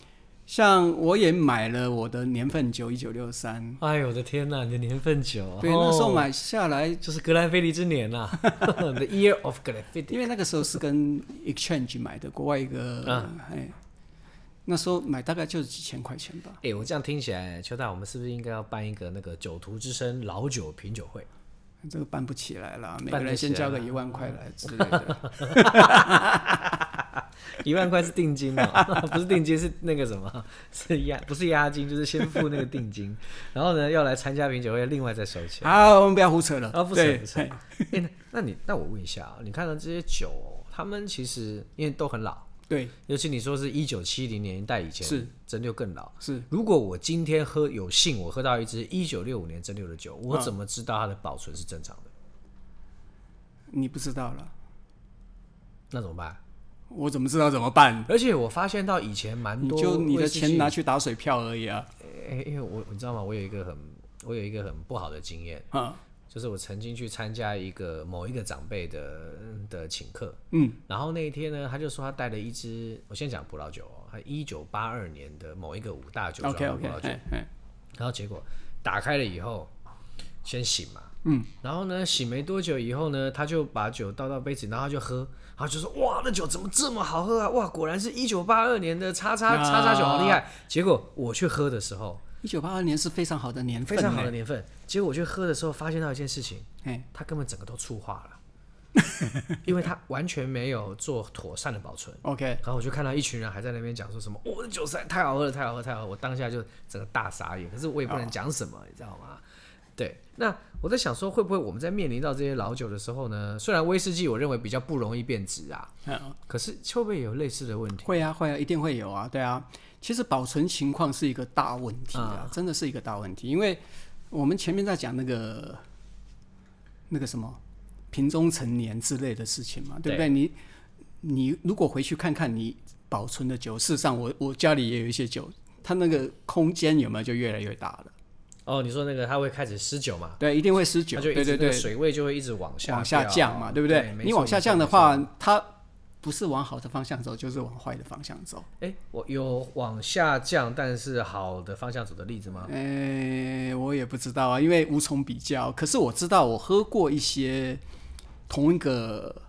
像我也买了我的年份酒一九六三，哎呦我的天呐，你的年份酒，对，那时候买下来就是格兰菲迪之年啊，The Year of Glenfiddich，因为那个时候是跟 Exchange 买的，国外一个，嗯，哎。那时候买大概就是几千块钱吧。哎、欸，我这样听起来，邱大，我们是不是应该要办一个那个酒徒之声老酒品酒会？这个办不起来了，每个人先交个一万块来之类的。一万块是定金哦、喔，不是定金，是那个什么，是押，不是押金，就是先付那个定金，然后呢，要来参加品酒会，另外再收钱。好，我们不要胡扯了。啊，不扯不扯。哎、欸，那你那我问一下啊，你看到这些酒，他们其实因为都很老，对，尤其你说是一九七零年代以前，是蒸馏更老。是，如果我今天喝有幸我喝到一支一九六五年蒸馏的酒，我怎么知道它的保存是正常的？你不知道了，那怎么办？我怎么知道怎么办？而且我发现到以前蛮多，就你的钱拿去打水漂而已啊。欸、因为我你知道吗？我有一个很我有一个很不好的经验啊，就是我曾经去参加一个某一个长辈的的请客，嗯，然后那一天呢，他就说他带了一支，我先讲葡萄酒哦，他一九八二年的某一个五大酒庄的葡萄酒，然后结果打开了以后，先醒嘛。嗯，然后呢，醒没多久以后呢，他就把酒倒到杯子，然后他就喝，然后就说：“哇，那酒怎么这么好喝啊？哇，果然是一九八二年的叉叉叉叉酒，好厉害！”结果我去喝的时候，一九八二年是非常好的年份，非常好的年份。结果我去喝的时候，发现到一件事情，哎，它根本整个都醋化了，因为它完全没有做妥善的保存。OK，然后我就看到一群人还在那边讲说什么：“我的酒实在太好喝了，太好喝，太好喝！”我当下就整个大傻眼，可是我也不能讲什么，你知道吗？对，那我在想说，会不会我们在面临到这些老酒的时候呢？虽然威士忌我认为比较不容易变质啊，嗯，可是会不会有类似的问题？会啊，会啊，一定会有啊。对啊，其实保存情况是一个大问题啊，真的是一个大问题。因为我们前面在讲那个那个什么瓶中陈年之类的事情嘛，对不对？你你如果回去看看你保存的酒，事实上我我家里也有一些酒，它那个空间有没有就越来越大了。哦，你说那个它会开始失酒嘛？对，一定会失酒，对对对，水位就会一直往下往下降嘛，对不对？你往下降的话，它不是往好的方向走，就是往坏的方向走。哎，我有往下降，但是好的方向走的例子吗？哎，我也不知道啊，因为无从比较。可是我知道，我喝过一些同一个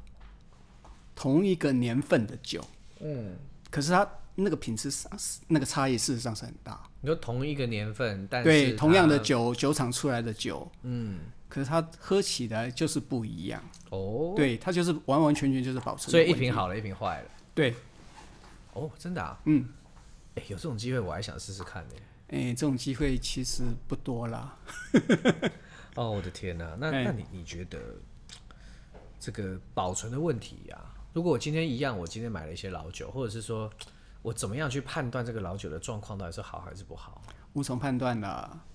同一个年份的酒，嗯，可是它那个品质上，那个差异事实上是很大。你说同一个年份，但是对同样的酒，酒厂出来的酒，嗯，可是它喝起来就是不一样哦。对，它就是完完全全就是保存。所以一瓶好了，一瓶坏了。对，哦，真的啊，嗯，哎，有这种机会，我还想试试看呢。哎，这种机会其实不多啦。哦，我的天哪，那那你你觉得这个保存的问题呀？如果我今天一样，我今天买了一些老酒，或者是说。我怎么样去判断这个老酒的状况到底是好还是不好？无从判断的，你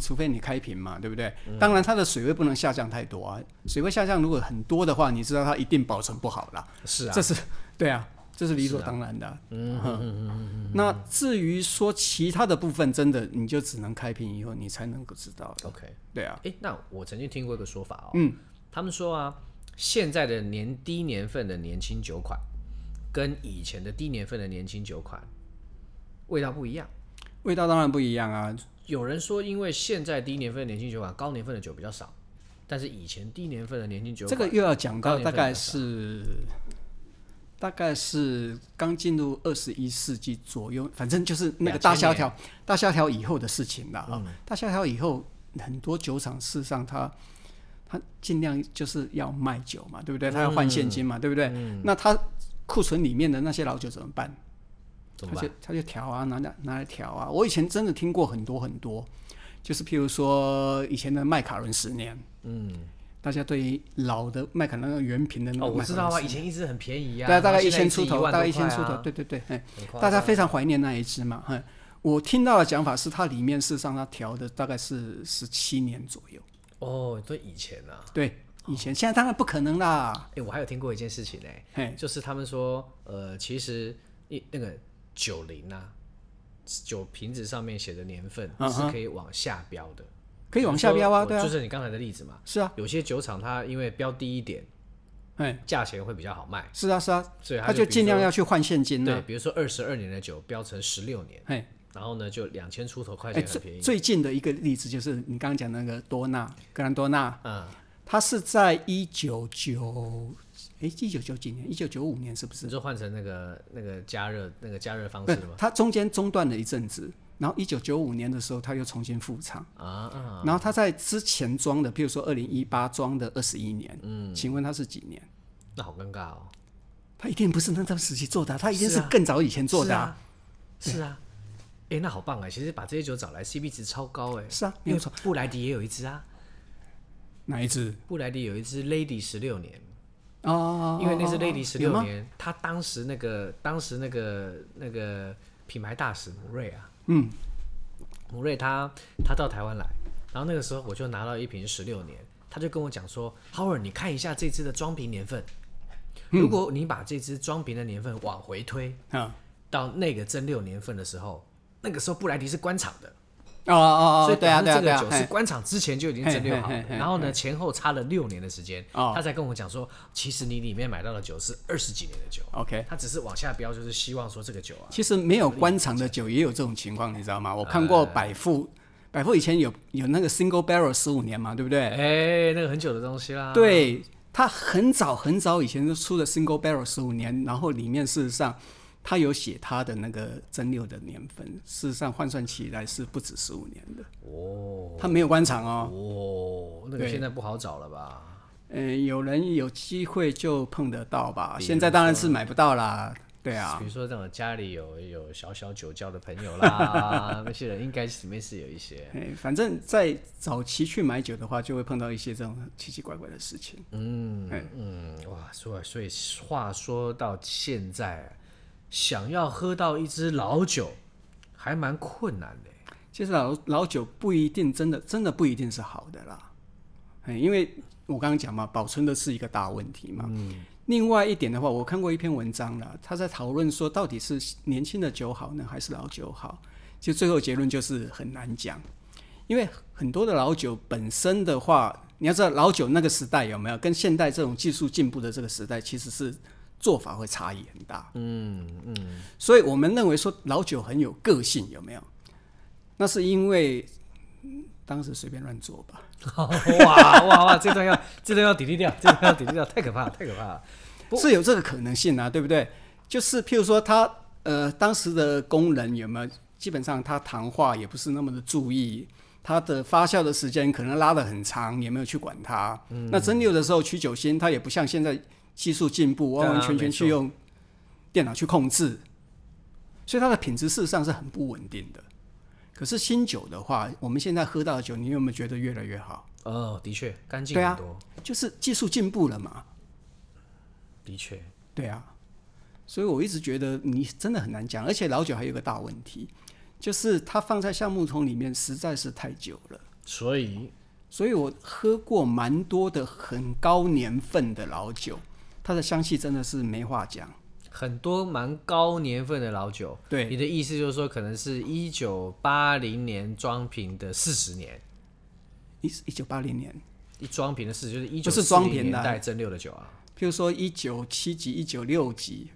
除非你开瓶嘛，对不对？嗯、当然，它的水位不能下降太多啊。水位下降如果很多的话，你知道它一定保存不好了。是啊，这是对啊，这是理所当然的。啊、嗯哼嗯嗯。那至于说其他的部分，真的你就只能开瓶以后你才能够知道。OK，对啊。哎，那我曾经听过一个说法哦，嗯，他们说啊，现在的年低年份的年轻酒款。跟以前的低年份的年轻酒款味道不一样，味道当然不一样啊。有人说，因为现在低年份的年轻酒款高年份的酒比较少，但是以前低年份的年轻酒款，这个又要讲到大概是大概是刚进入二十一世纪左右，反正就是那个大萧条大萧条以后的事情了大萧条以后，很多酒厂事实上他他尽量就是要卖酒嘛，对不对？他要换现金嘛，嗯、对不对？嗯、那他。库存里面的那些老酒怎么办？怎么办？他就他就调啊，拿拿拿来调啊。我以前真的听过很多很多，就是譬如说以前的麦卡伦十年，嗯，大家对于老的麦卡伦那个原瓶的那个我知道啊，以前一支很便宜啊，大概一千出头，大概一千出头，对对对，哎，大家非常怀念那一支嘛，哼。我听到的讲法是，它里面事实上它调的大概是十七年左右。哦，对，以前啊，对。以前现在当然不可能啦。哎、欸，我还有听过一件事情呢、欸，就是他们说，呃，其实一那个酒龄啊，酒瓶子上面写的年份是可以往下标的，嗯、可以往下标啊，对啊，就是你刚才的例子嘛。是啊，有些酒厂它因为标低一点，哎，价钱会比较好卖。是啊，是啊，所以他就尽量要去换现金、啊。对，比如说二十二年的酒标成十六年，哎然后呢就两千出头块钱很便宜、欸。最近的一个例子就是你刚刚讲那个多纳格兰多纳，嗯。它是在一九九，哎，一九九几年，一九九五年是不是？你就换成那个那个加热那个加热方式了吗？它中间中断了一阵子，然后一九九五年的时候，它又重新复厂啊。啊然后它在之前装的，譬如说二零一八装的二十一年，嗯，请问它是几年？那好尴尬哦。它一定不是那段时期做的，它一定是更早以前做的、是啊，是啊，哎、那好棒啊！其实把这些酒找来，CP 值超高哎。是啊，没有错。布莱迪也有一支啊，哪一支？布莱迪有一支 Lady 十六年，哦，因为那是 Lady 十六年，他当时那个当时那个那个品牌大使姆瑞啊，嗯，姆瑞他他到台湾来，然后那个时候我就拿到一瓶十六年，他就跟我讲说，Howard 你看一下这支的装瓶年份，嗯。如果你把这支装瓶的年份往回推啊，到那个真六年份的时候，那个时候布莱迪是官场的。哦哦哦，所以对啊对啊对啊，这个酒是嘿关厂之前就已经蒸馏好了嘿嘿嘿，嘿然后呢前后差了六年的时间，哦他才跟我讲说，其实你里面买到的酒是二十几年的酒，OK。他只是往下标，就是希望说这个酒啊，其实没有官场的酒也有这种情况，你知道吗？我看过百富，百富以前有有那个 single barrel 十五年嘛，对不对？哎，那个很久的东西啦，，对，他很早很早以前就出了 single barrel 十五年，然后里面事实上它有写他的那个蒸馏的年份，事实上换算起来是不止十五年的。哦他没有官场哦。哦，那个对现在不好找了吧？嗯、有人有机会就碰得到吧，现在当然是买不到啦。对啊比，如说这种家里有有小小酒窖的朋友啦，那些人应该里面是有一些，哎，反正在早期去买酒的话，就会碰到一些这种奇奇怪怪的事情。嗯哎嗯，哇，所以所以话说到现在，想要喝到一支老酒，还蛮困难的。其实老老酒不一定真的真的不一定是好的啦，嗯，因为我刚刚讲嘛，保存的是一个大问题嘛。另外一点的话，我看过一篇文章了，他在讨论说到底是年轻的酒好呢，还是老酒好？其实最后结论就是很难讲，因为很多的老酒本身的话，你要知道老酒那个时代有没有跟现代这种技术进步的这个时代，其实是做法会差异很大。嗯嗯，所以我们认为说老酒很有个性，有没有？那是因为、嗯当时随便乱做吧。哇哇哇，这段要这段要 delete 掉，这段要 delete 掉，太可怕了，太可怕了。是有这个可能性啊，对不对？就是譬如说他呃当时的工人有没有，基本上他谈话也不是那么的注意，他的发酵的时间可能拉得很长，也没有去管它。嗯那蒸馏的时候取酒心，它也不像现在技术进步，完完全全去用电脑去控制，所以它的品质事实上是很不稳定的。可是新酒的话，我们现在喝到的酒，你有没有觉得越来越好？哦，的确干净对啊很多，就是技术进步了嘛。的确。对啊，所以我一直觉得你真的很难讲，而且老酒还有一个大问题，就是它放在橡木桶里面实在是太久了。所以所以我喝过蛮多的很高年份的老酒，它的香气真的是没话讲。很多蛮高年份的老酒，对你的意思就是说，可能是一九八零年装瓶的四十年，一一九八零年，一装瓶的四十就是一九不是装瓶的年代蒸馏的酒啊。譬如说一九七几、一九六几，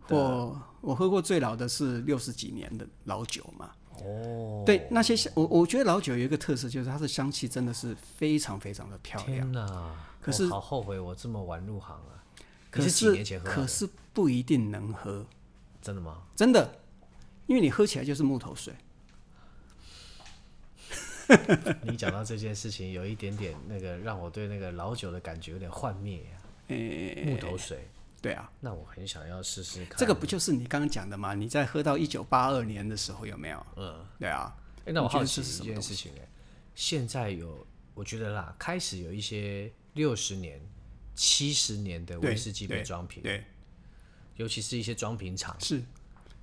或我喝过最老的是六十几年的老酒嘛。哦，对，那些香我我觉得老酒有一个特色，就是它的香气真的是非常非常的漂亮。天哪！可是好后悔我这么晚入行啊！可你是几年前喝？可是不一定能喝，真的吗？真的，因为你喝起来就是木头水。你讲到这件事情，有一点点那个让我对那个老酒的感觉有点幻灭啊。诶、木头水，对啊，那我很想要试试看。这个不就是你刚刚讲的吗？你在喝到一九八二年的时候有没有？嗯，对啊。哎、那我好奇一什么东西件事情哎、现在有，我觉得啦，开始有一些六十年、七十年的威士忌被对装瓶，对，尤其是一些装瓶厂，是。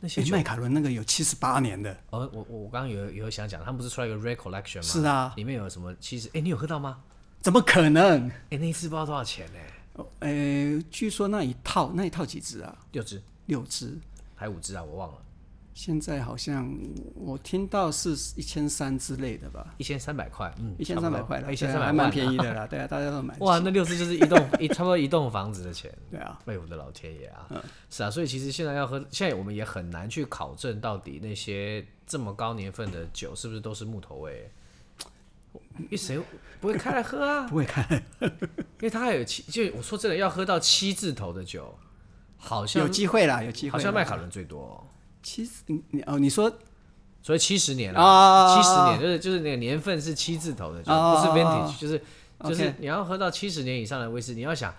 那些麦卡伦那个有七十八年的，哦，我我我刚刚有有想讲，他们不是出来一个 Red Collection 吗？是啊里面有什么？其实，哎，你有喝到吗？怎么可能？哎，那一次不知道多少钱呢？哦诶，据说那一套那一套几支啊？六支六支。还五支啊？我忘了，现在好像我听到是一千三之类的吧，一千三百块，嗯，一千三百块了，一千三百还蛮便宜的啦。对啊，大家都买。哇，那六支就是一栋一差不多一栋房子的钱。对啊，哎，我的老天爷啊！是啊，所以其实现在要喝，现在我们也很难去考证到底那些这么高年份的酒是不是都是木头味。谁不会开来喝啊？不会开，因为他还有七，就我说真的，要喝到七字头的酒，好像有机会啦，有机会。好像麦卡伦最多、哦，其实你你哦，你说所以七十年啊了，七十年就是就是那个年份是七字头的酒，啊不是啊 vintage，就是就是你要喝到七十年以上的威士，你要想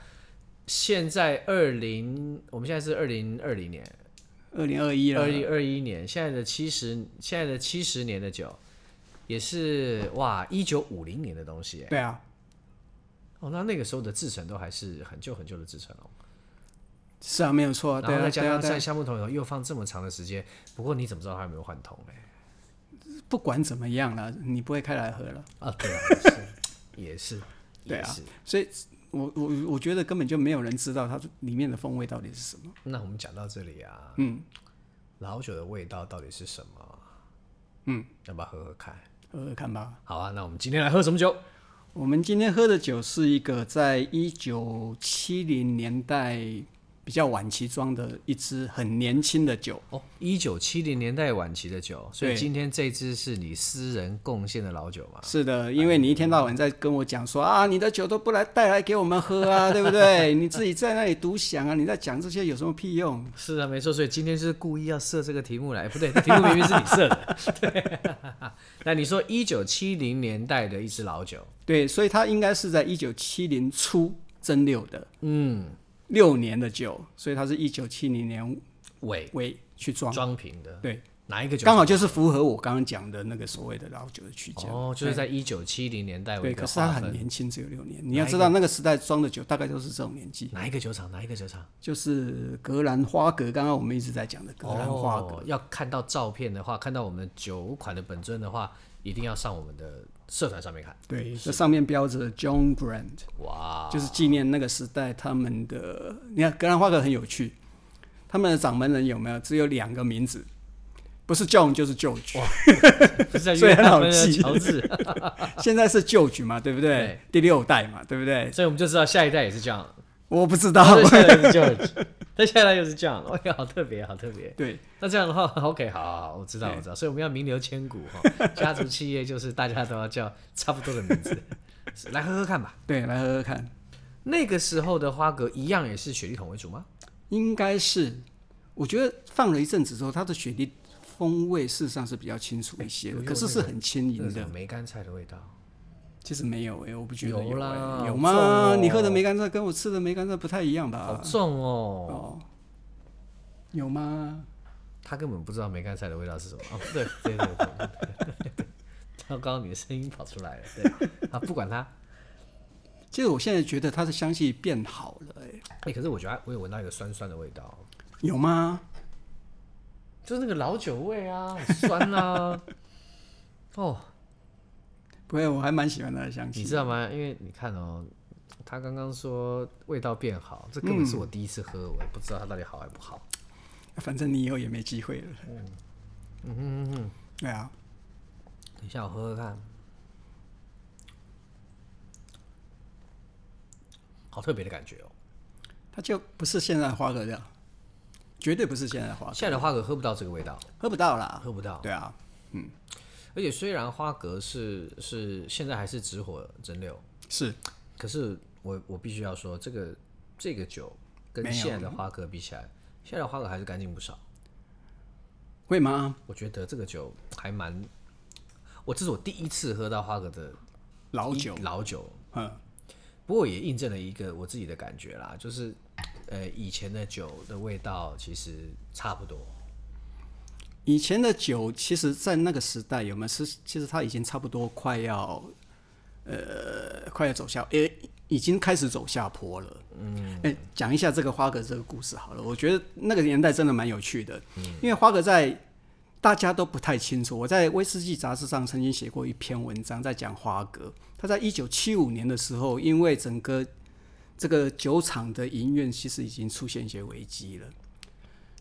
现在二零，我们现在是二零二零年，二零二一了，二零二一年，现在的七十，现在的七十年的酒，也是哇，一九五零年的东西。对啊，哦，那那个时候的制程都还是很旧很旧的制程哦。是啊，没有错。然后再加上在橡木桶里头又放这么长的时间，不过你怎么知道它有没有换桶嘞？不管怎么样了，你不会开来喝了啊？对啊，是也是，对啊。所以我我我觉得根本就没有人知道它里面的风味到底是什么。那我们讲到这里啊，嗯，老酒的味道到底是什么？嗯，要不要喝喝看？喝喝看吧。好啊，那我们今天来喝什么酒？我们今天喝的酒是一个在一九七零年代。比较晚期装的一支很年轻的酒哦，一九七零年代晚期的酒，所以今天这支是你私人贡献的老酒吗？是的，因为你一天到晚在跟我讲说啊，你的酒都不来带来给我们喝啊，对不对？你自己在那里独享啊，你在讲这些有什么屁用？是啊，没错，所以今天是故意要设这个题目来，不对，这 题目明明是你设的。对，那你说一九七零年代的一支老酒，对，所以它应该是在一九七零初蒸馏的，嗯。六年的酒，所以它是一九七零年尾尾去装装瓶的。对，哪一个酒？刚好就是符合我刚刚讲的那个所谓的老酒的区间。哦，就是在一九七零年代尾。对，可是它很年轻，只有六年。你要知道那个时代装的酒大概都是这种年纪。哪一个酒厂？哪一个酒厂？就是格兰花格。刚刚我们一直在讲的格兰花格。哦，要看到照片的话，看到我们酒款的本尊的话，一定要上我们的。社团上面看，对，这上面标着 John Brand，哇，就是纪念那个时代他们的。你看格兰花格很有趣，他们的掌门人有没有？只有两个名字，不是 John 就是 George，所以很好记。乔治，现在是 George 嘛，对不对？对，第六代嘛，对不对？所以我们就知道下一代也是这样。我不知道。那现在又是这样，哎呀，好特别，好特别。对，那这样的话，OK，好，好，好，我知道，我知道。所以我们要名留千古哈，家族企业就是大家都要叫差不多的名字，来喝喝看吧。对，来喝喝看。那个时候的花格一样也是雪莉桶为主吗？应该是，我觉得放了一阵子之后，它的雪莉风味事实上是比较清楚一些的，可是是很轻盈的梅干菜的味道。其实没有诶、欸，我不觉得有，有啦，有吗？哦、你喝的梅干菜跟我吃的梅干菜不太一样吧？好重哦，哦，有吗？他根本不知道梅干菜的味道是什么。哦，对对对对，糟糕你的声音跑出来了，对啊，不管它。其实我现在觉得它的香气变好了、欸，哎、欸，可是我觉得我有闻到一个酸酸的味道，有吗？就是那个老酒味啊，酸啊，哦。不会，我还蛮喜欢它的香气。你知道吗？因为你看哦，他刚刚说味道变好，这根本是我第一次喝，我也不知道它到底好还不好。反正你以后也没机会了。嗯嗯嗯嗯，对啊。等一下我喝喝看，好特别的感觉哦。它就不是现在花格这样，绝对不是现在花格。现在的花格喝不到这个味道，喝不到啦，喝不到。对啊，嗯。而且虽然花格是是现在还是直火蒸馏，是，可是我我必须要说，这个这个酒跟现在的花格比起来，现在的花格还是干净不少。会吗？我觉得这个酒还蛮，我这是我第一次喝到花格的老酒，老酒，嗯。不过也印证了一个我自己的感觉啦，就是呃以前的酒的味道其实差不多。以前的酒，其实，在那个时代有没有是？其实它已经差不多快要，呃，快要走下，诶，已经开始走下坡了。嗯，诶，讲一下这个花格这个故事好了。我觉得那个年代真的蛮有趣的，嗯，因为花格在大家都不太清楚。我在威士忌杂志上曾经写过一篇文章，在讲花格。他在一九七五年的时候，因为整个这个酒厂的营运其实已经出现一些危机了，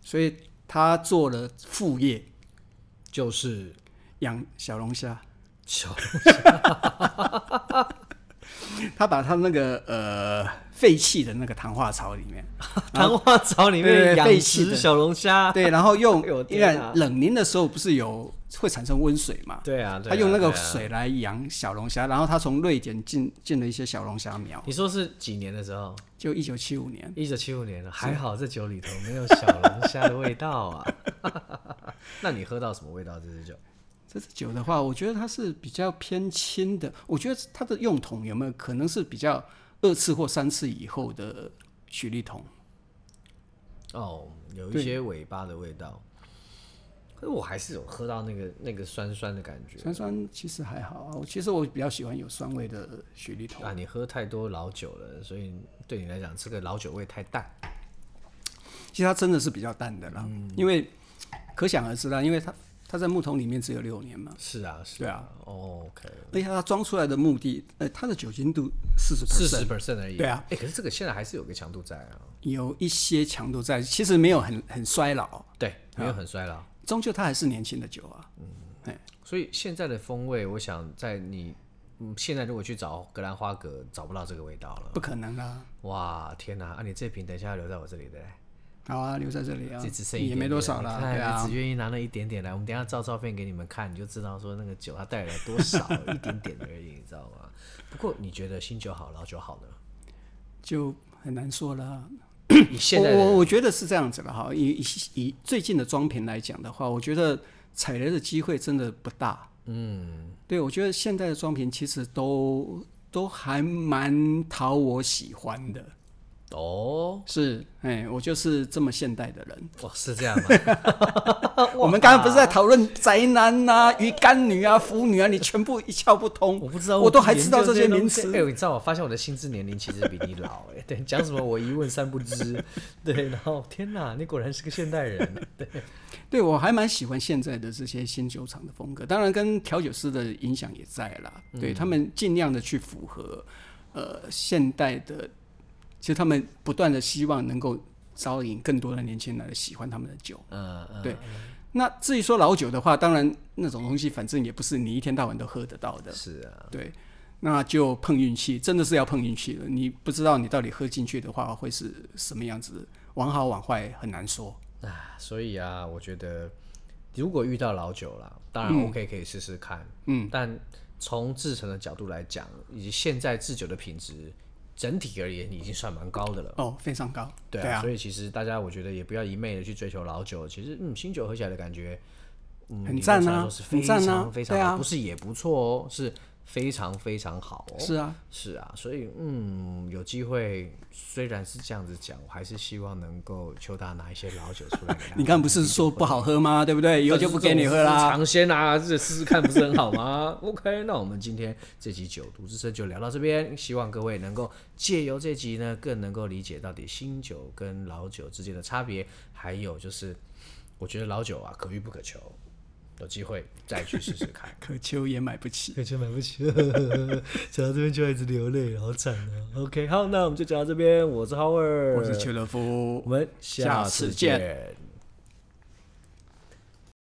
所以。他做了副业，就是养小龙虾。小龙虾，他把他那个呃废弃的那个糖化槽里面，糖化槽里面养殖小龙虾，对，然后 用因为冷凝的时候不是有。会产生温水嘛？对啊，他用那个水来养小龙虾，然后他从瑞典进进了一些小龙虾苗。你说是几年的时候？就一九七五年。一九七五年了，还好这酒里头没有小龙虾的味道啊。那你喝到什么味道？这支酒？这支酒的话，我觉得它是比较偏轻的。我觉得它的用桶有没有可能是比较二次或三次以后的雪莉桶。哦，有一些尾巴的味道，可是我还是有喝到那个那个酸酸的感觉。酸酸其实还好啊，其实我比较喜欢有酸味的雪莉桶。啊，你喝太多老酒了，所以对你来讲，这个老酒味太淡。其实它真的是比较淡的啦，嗯、因为可想而知啦，因为它。它在木桶里面只有六年嘛？是啊，是啊。对啊。Oh, OK。而且它装出来的目的，呃，它的酒精度四十四十 percent 而已。对啊。哎、欸，可是这个现在还是有个强度在啊。有一些强度在，其实没有很很衰老。对，没有很衰老。终究它还是年轻的酒啊。嗯。哎，所以现在的风味，我想在你，嗯，现在如果去找格兰花格，找不到这个味道了。不可能啊！哇，天哪！啊，你这瓶等一下要留在我这里的。好啊，留在这里啊，也没多少了。啊，只愿意拿那一点点来。我们等一下照照片给你们看，你就知道说那个酒它带来多少，一点点而已，你知道吗？不过你觉得新酒好，老酒好呢？就很难说了。以现在我我觉得是这样子的哈。以以以最近的装瓶来讲的话，我觉得踩雷的机会真的不大。嗯，对，我觉得现在的装瓶其实都都还蛮讨我喜欢的。哦，是，哎，我就是这么现代的人。哦，是这样吗？我们刚刚不是在讨论宅男啊、鱼干女啊、腐女啊，你全部一窍不通。我不知道，我都还知道这些名词。哎，你知道，我发现我的心智年龄其实比你老。哎，对，讲什么我一问三不知。对，然后天哪，你果然是个现代人。对，对我还蛮喜欢现在的这些新酒厂的风格，当然跟调酒师的影响也在啦。对，他们尽量的去符合呃现代的。其实他们不断的希望能够招引更多的年轻人来喜欢他们的酒。嗯嗯，对。那至于说老酒的话，当然那种东西反正也不是你一天到晚都喝得到的。是啊。对。那就碰运气，真的是要碰运气了。你不知道你到底喝进去的话会是什么样子，往好往坏很难说。啊，所以啊，我觉得如果遇到老酒了，当然 OK 可以试试看。嗯。但从制成的角度来讲，以及现在制酒的品质。整体而言已经算蛮高的了哦，非常高。对啊，所以其实大家我觉得也不要一昧的去追求老酒，其实嗯，新酒喝起来的感觉，嗯，很赞啊，是非常，非常啊，不是也不错哦，是。非常非常好哦，是啊，是啊，所以嗯，有机会虽然是这样子讲，我还是希望能够求他拿一些老酒出来。你刚不是说不好喝吗？对不对？以后就不给你喝啦。尝鲜啊，这试试看不是很好吗？OK，那我们今天这集酒读之声就聊到这边，希望各位能够借由这集呢，更能够理解到底新酒跟老酒之间的差别，还有就是，我觉得老酒啊，可遇不可求。有机会再去试试看，可秋也买不起，可秋买不起，讲到这边就一直流泪，好惨啊！OK，好，那我们就讲到这边，我是 Howard，我是邱乐夫，我们下次见。